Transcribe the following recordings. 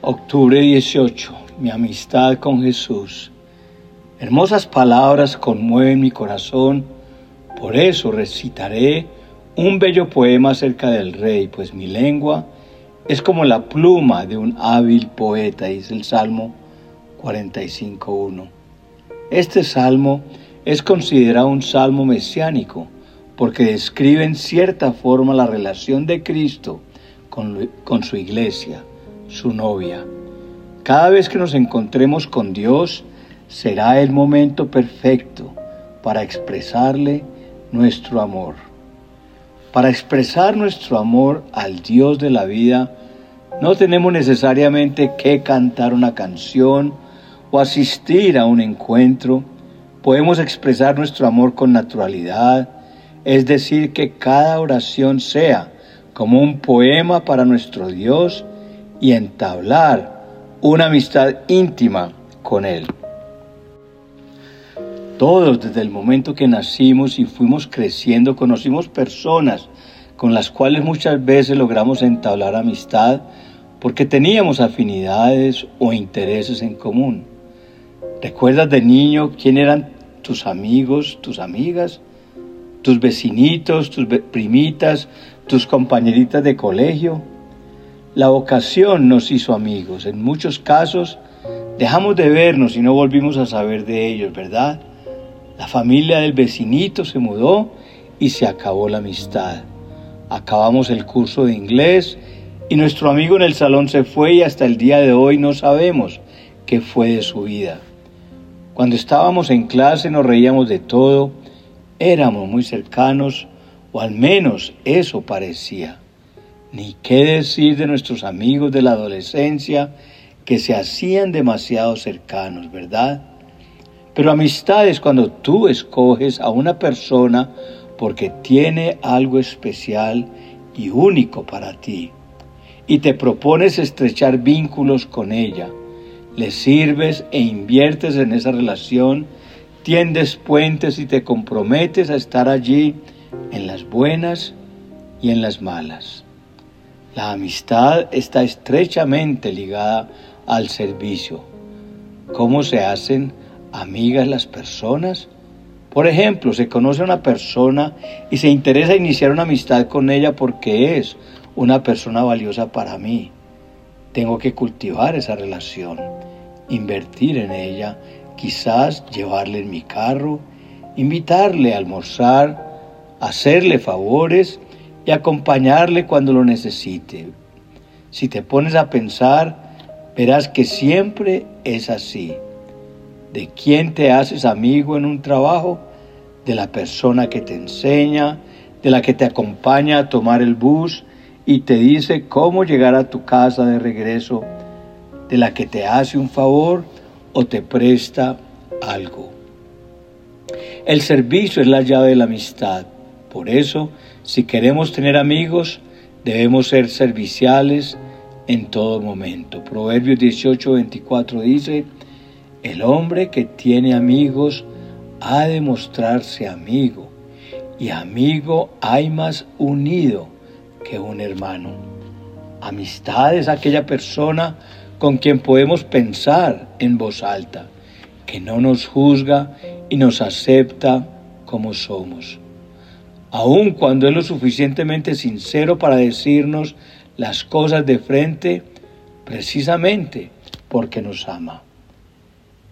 Octubre 18. Mi amistad con Jesús. Hermosas palabras conmueven mi corazón, por eso recitaré un bello poema acerca del rey, pues mi lengua es como la pluma de un hábil poeta, dice el Salmo 45.1. Este salmo es considerado un salmo mesiánico porque describe en cierta forma la relación de Cristo con, con su iglesia su novia. Cada vez que nos encontremos con Dios será el momento perfecto para expresarle nuestro amor. Para expresar nuestro amor al Dios de la vida, no tenemos necesariamente que cantar una canción o asistir a un encuentro. Podemos expresar nuestro amor con naturalidad, es decir, que cada oración sea como un poema para nuestro Dios y entablar una amistad íntima con Él. Todos desde el momento que nacimos y fuimos creciendo conocimos personas con las cuales muchas veces logramos entablar amistad porque teníamos afinidades o intereses en común. ¿Recuerdas de niño quién eran tus amigos, tus amigas, tus vecinitos, tus primitas, tus compañeritas de colegio? La vocación nos hizo amigos. En muchos casos dejamos de vernos y no volvimos a saber de ellos, ¿verdad? La familia del vecinito se mudó y se acabó la amistad. Acabamos el curso de inglés y nuestro amigo en el salón se fue y hasta el día de hoy no sabemos qué fue de su vida. Cuando estábamos en clase nos reíamos de todo, éramos muy cercanos, o al menos eso parecía. Ni qué decir de nuestros amigos de la adolescencia que se hacían demasiado cercanos, ¿verdad? Pero amistad es cuando tú escoges a una persona porque tiene algo especial y único para ti y te propones estrechar vínculos con ella. Le sirves e inviertes en esa relación, tiendes puentes y te comprometes a estar allí en las buenas y en las malas. La amistad está estrechamente ligada al servicio. ¿Cómo se hacen amigas las personas? Por ejemplo, se conoce a una persona y se interesa iniciar una amistad con ella porque es una persona valiosa para mí. Tengo que cultivar esa relación, invertir en ella, quizás llevarle en mi carro, invitarle a almorzar, hacerle favores y acompañarle cuando lo necesite. Si te pones a pensar, verás que siempre es así. ¿De quién te haces amigo en un trabajo? De la persona que te enseña, de la que te acompaña a tomar el bus y te dice cómo llegar a tu casa de regreso, de la que te hace un favor o te presta algo. El servicio es la llave de la amistad. Por eso, si queremos tener amigos, debemos ser serviciales en todo momento. Proverbios 18, 24 dice, el hombre que tiene amigos ha de mostrarse amigo, y amigo hay más unido que un hermano. Amistad es aquella persona con quien podemos pensar en voz alta, que no nos juzga y nos acepta como somos aun cuando es lo suficientemente sincero para decirnos las cosas de frente, precisamente porque nos ama.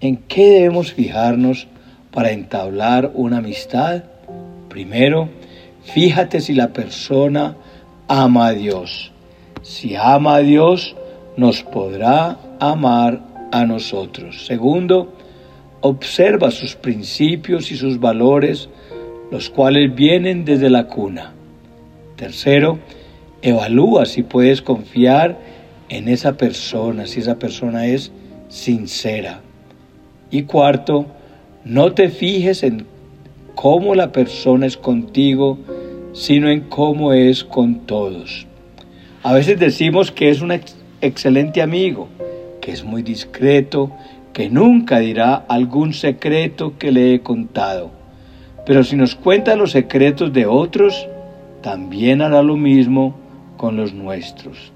¿En qué debemos fijarnos para entablar una amistad? Primero, fíjate si la persona ama a Dios. Si ama a Dios, nos podrá amar a nosotros. Segundo, observa sus principios y sus valores los cuales vienen desde la cuna. Tercero, evalúa si puedes confiar en esa persona, si esa persona es sincera. Y cuarto, no te fijes en cómo la persona es contigo, sino en cómo es con todos. A veces decimos que es un excelente amigo, que es muy discreto, que nunca dirá algún secreto que le he contado. Pero si nos cuenta los secretos de otros, también hará lo mismo con los nuestros.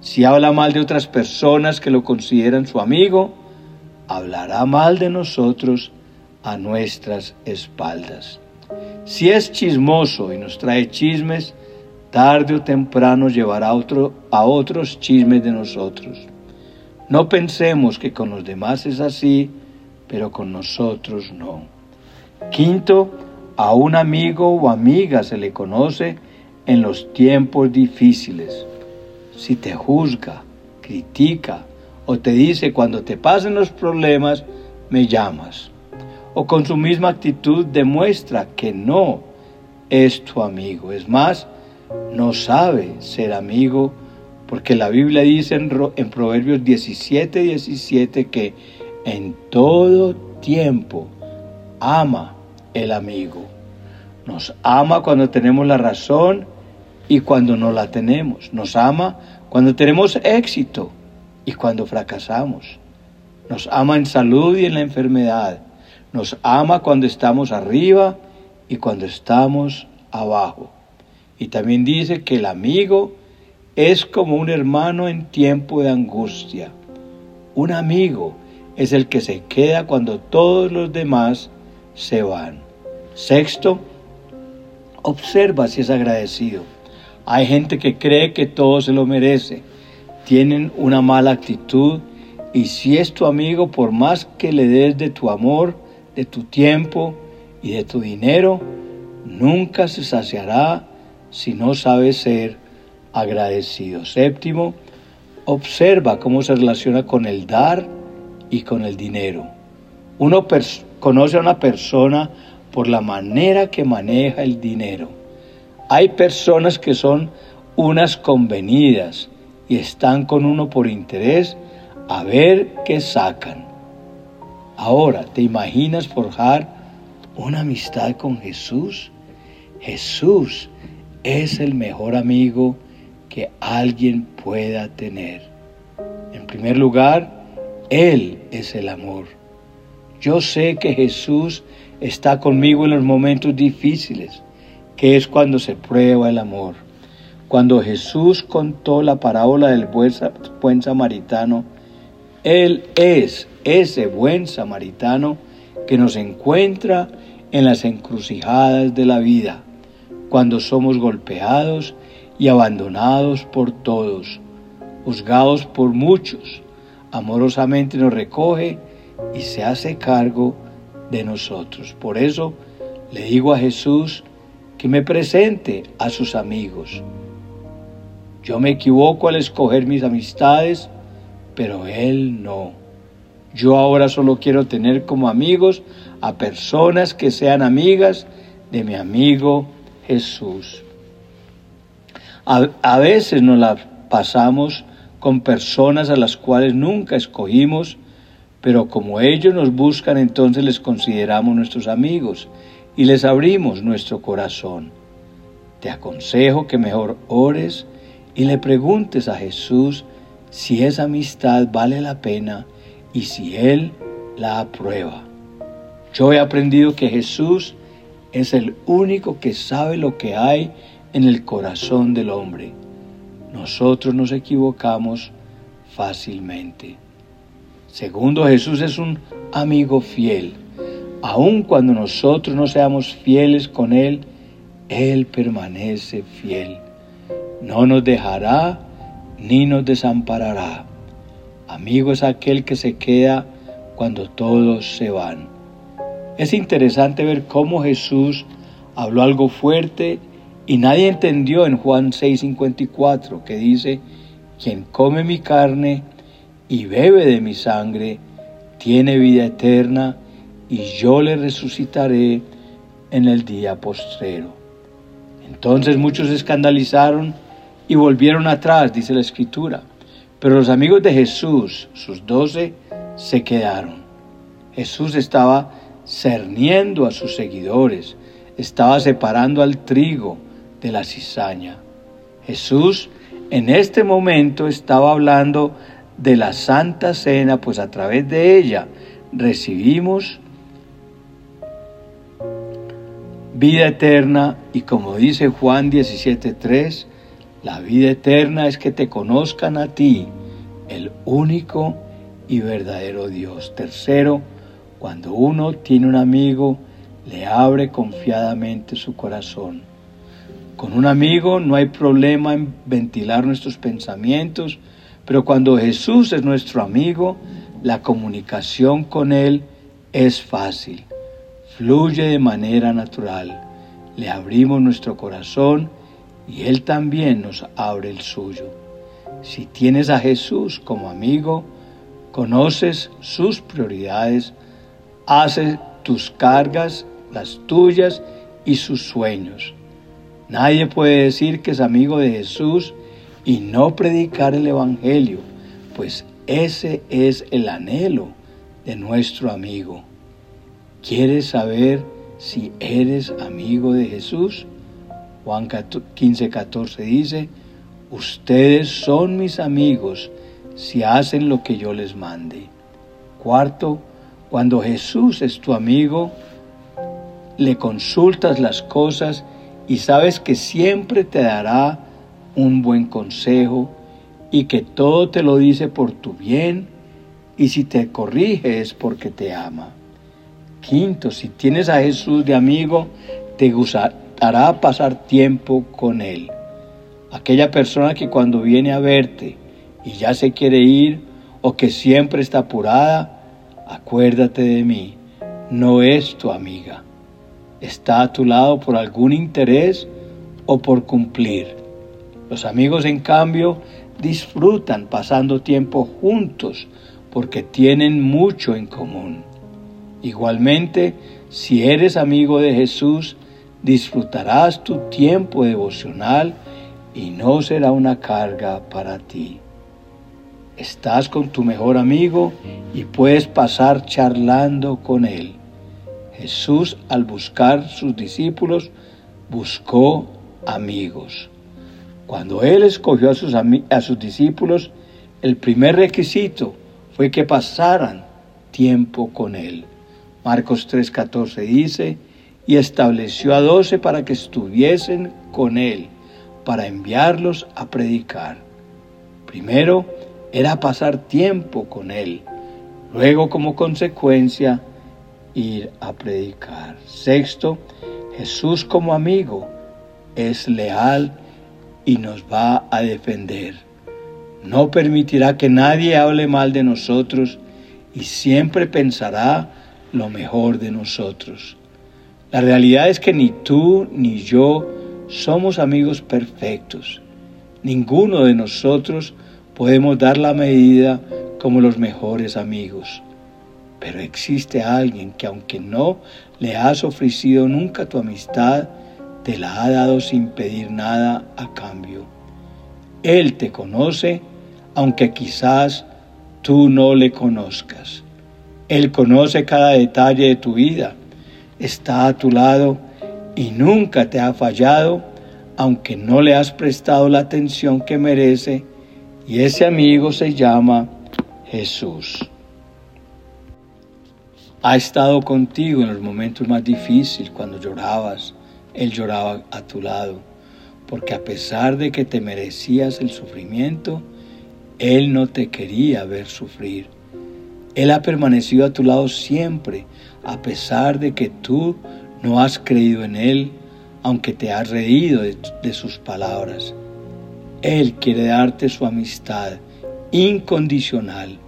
Si habla mal de otras personas que lo consideran su amigo, hablará mal de nosotros a nuestras espaldas. Si es chismoso y nos trae chismes, tarde o temprano llevará a, a otros chismes de nosotros. No pensemos que con los demás es así, pero con nosotros no. Quinto, a un amigo o amiga se le conoce en los tiempos difíciles. Si te juzga, critica o te dice cuando te pasen los problemas, me llamas. O con su misma actitud demuestra que no es tu amigo. Es más, no sabe ser amigo porque la Biblia dice en, Proverbios 17, 17 que en todo tiempo ama el amigo. Nos ama cuando tenemos la razón y cuando no la tenemos. Nos ama cuando tenemos éxito y cuando fracasamos. Nos ama en salud y en la enfermedad. Nos ama cuando estamos arriba y cuando estamos abajo. Y también dice que el amigo es como un hermano en tiempo de angustia. Un amigo es el que se queda cuando todos los demás se van. Sexto, observa si es agradecido. Hay gente que cree que todo se lo merece. Tienen una mala actitud y si es tu amigo, por más que le des de tu amor, de tu tiempo y de tu dinero, nunca se saciará si no sabes ser agradecido. Séptimo, observa cómo se relaciona con el dar y con el dinero. Uno conoce a una persona por la manera que maneja el dinero. Hay personas que son unas convenidas y están con uno por interés a ver qué sacan. Ahora, ¿te imaginas forjar una amistad con Jesús? Jesús es el mejor amigo que alguien pueda tener. En primer lugar, Él es el amor. Yo sé que Jesús está conmigo en los momentos difíciles, que es cuando se prueba el amor. Cuando Jesús contó la parábola del buen samaritano, Él es ese buen samaritano que nos encuentra en las encrucijadas de la vida, cuando somos golpeados y abandonados por todos, juzgados por muchos, amorosamente nos recoge y se hace cargo de nosotros. Por eso le digo a Jesús que me presente a sus amigos. Yo me equivoco al escoger mis amistades, pero Él no. Yo ahora solo quiero tener como amigos a personas que sean amigas de mi amigo Jesús. A, veces nos la pasamos con personas a las cuales nunca escogimos pero como ellos nos buscan, entonces les consideramos nuestros amigos y les abrimos nuestro corazón. Te aconsejo que mejor ores y le preguntes a Jesús si esa amistad vale la pena y si Él la aprueba. Yo he aprendido que Jesús es el único que sabe lo que hay en el corazón del hombre. Nosotros nos equivocamos fácilmente. Segundo, Jesús es un amigo fiel. Aun cuando nosotros no seamos fieles con Él, Él permanece fiel. No nos dejará ni nos desamparará. Amigo es aquel que se queda cuando todos se van. Es interesante ver cómo Jesús habló algo fuerte y nadie entendió en Juan 6:54 que dice, quien come mi carne y bebe de mi sangre, tiene vida eterna, y yo le resucitaré en el día postrero. Entonces muchos se escandalizaron y volvieron atrás, dice la escritura. Pero los amigos de Jesús, sus doce, se quedaron. Jesús estaba cerniendo a sus seguidores, estaba separando al trigo de la cizaña. Jesús en este momento estaba hablando de la Santa Cena, pues a través de ella recibimos vida eterna y como dice Juan 17.3, La vida eterna es que te conozcan a ti, el único y verdadero Dios. Tercero, cuando uno tiene un amigo, le abre confiadamente su corazón. Con un amigo no hay problema en ventilar nuestros pensamientos, pero cuando Jesús es nuestro amigo, la comunicación con Él es fácil, fluye de manera natural. Le abrimos nuestro corazón y Él también nos abre el suyo. Si tienes a Jesús como amigo, conoces sus prioridades, haces tus cargas, las tuyas y sus sueños. Nadie puede decir que es amigo de Jesús y no predicar el Evangelio, pues ese es el anhelo de nuestro amigo. ¿Quieres saber si eres amigo de Jesús? Juan 15, 14 dice, ustedes son mis amigos si hacen lo que yo les mande. Cuarto, cuando Jesús es tu amigo, le consultas las cosas y sabes que siempre te dará un buen consejo y que todo te lo dice por tu bien y si te corrige es porque te ama. Quinto, si tienes a Jesús de amigo, te gustará pasar tiempo con Él. Aquella persona que cuando viene a verte y ya se quiere ir o que siempre está apurada, acuérdate de mí, no es tu amiga. Está a tu lado por algún interés o por cumplir. Los amigos, en cambio, disfrutan pasando tiempo juntos porque tienen mucho en común. Igualmente, si eres amigo de Jesús, disfrutarás tu tiempo devocional y no será una carga para ti. Estás con tu mejor amigo y puedes pasar charlando con él. Jesús al buscar sus discípulos buscó amigos. Cuando Él escogió a sus, a sus discípulos, el primer requisito fue que pasaran tiempo con Él. Marcos 3:14 dice, y estableció a doce para que estuviesen con Él, para enviarlos a predicar. Primero era pasar tiempo con Él, luego como consecuencia ir a predicar. Sexto, Jesús como amigo es leal y nos va a defender. No permitirá que nadie hable mal de nosotros y siempre pensará lo mejor de nosotros. La realidad es que ni tú ni yo somos amigos perfectos. Ninguno de nosotros podemos dar la medida como los mejores amigos. Pero existe alguien que aunque no le has ofrecido nunca tu amistad, te la ha dado sin pedir nada a cambio. Él te conoce, aunque quizás tú no le conozcas. Él conoce cada detalle de tu vida, está a tu lado y nunca te ha fallado, aunque no le has prestado la atención que merece, y ese amigo se llama Jesús. Ha estado contigo en los momentos más difíciles, cuando llorabas, él lloraba a tu lado, porque a pesar de que te merecías el sufrimiento, Él no te quería ver sufrir. Él ha permanecido a tu lado siempre, a pesar de que tú no has creído en Él, aunque te has reído de, sus palabras. Él quiere darte su amistad incondicional.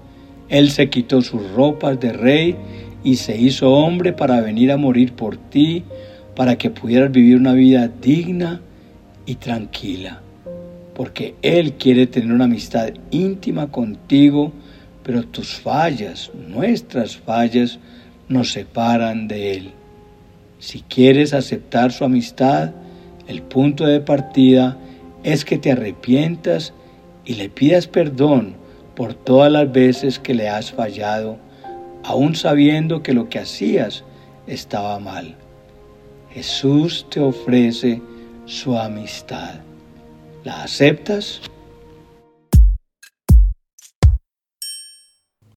Él se quitó sus ropas de rey y se hizo hombre para venir a morir por ti para que pudieras vivir una vida digna y tranquila. Porque Él quiere tener una amistad íntima contigo, pero tus fallas, nuestras fallas, nos separan de Él. Si quieres aceptar su amistad, el punto de partida es que te arrepientas y le pidas perdón por todas las veces que le has fallado, aun sabiendo que lo que hacías estaba mal. Jesús te ofrece su amistad. ¿La aceptas?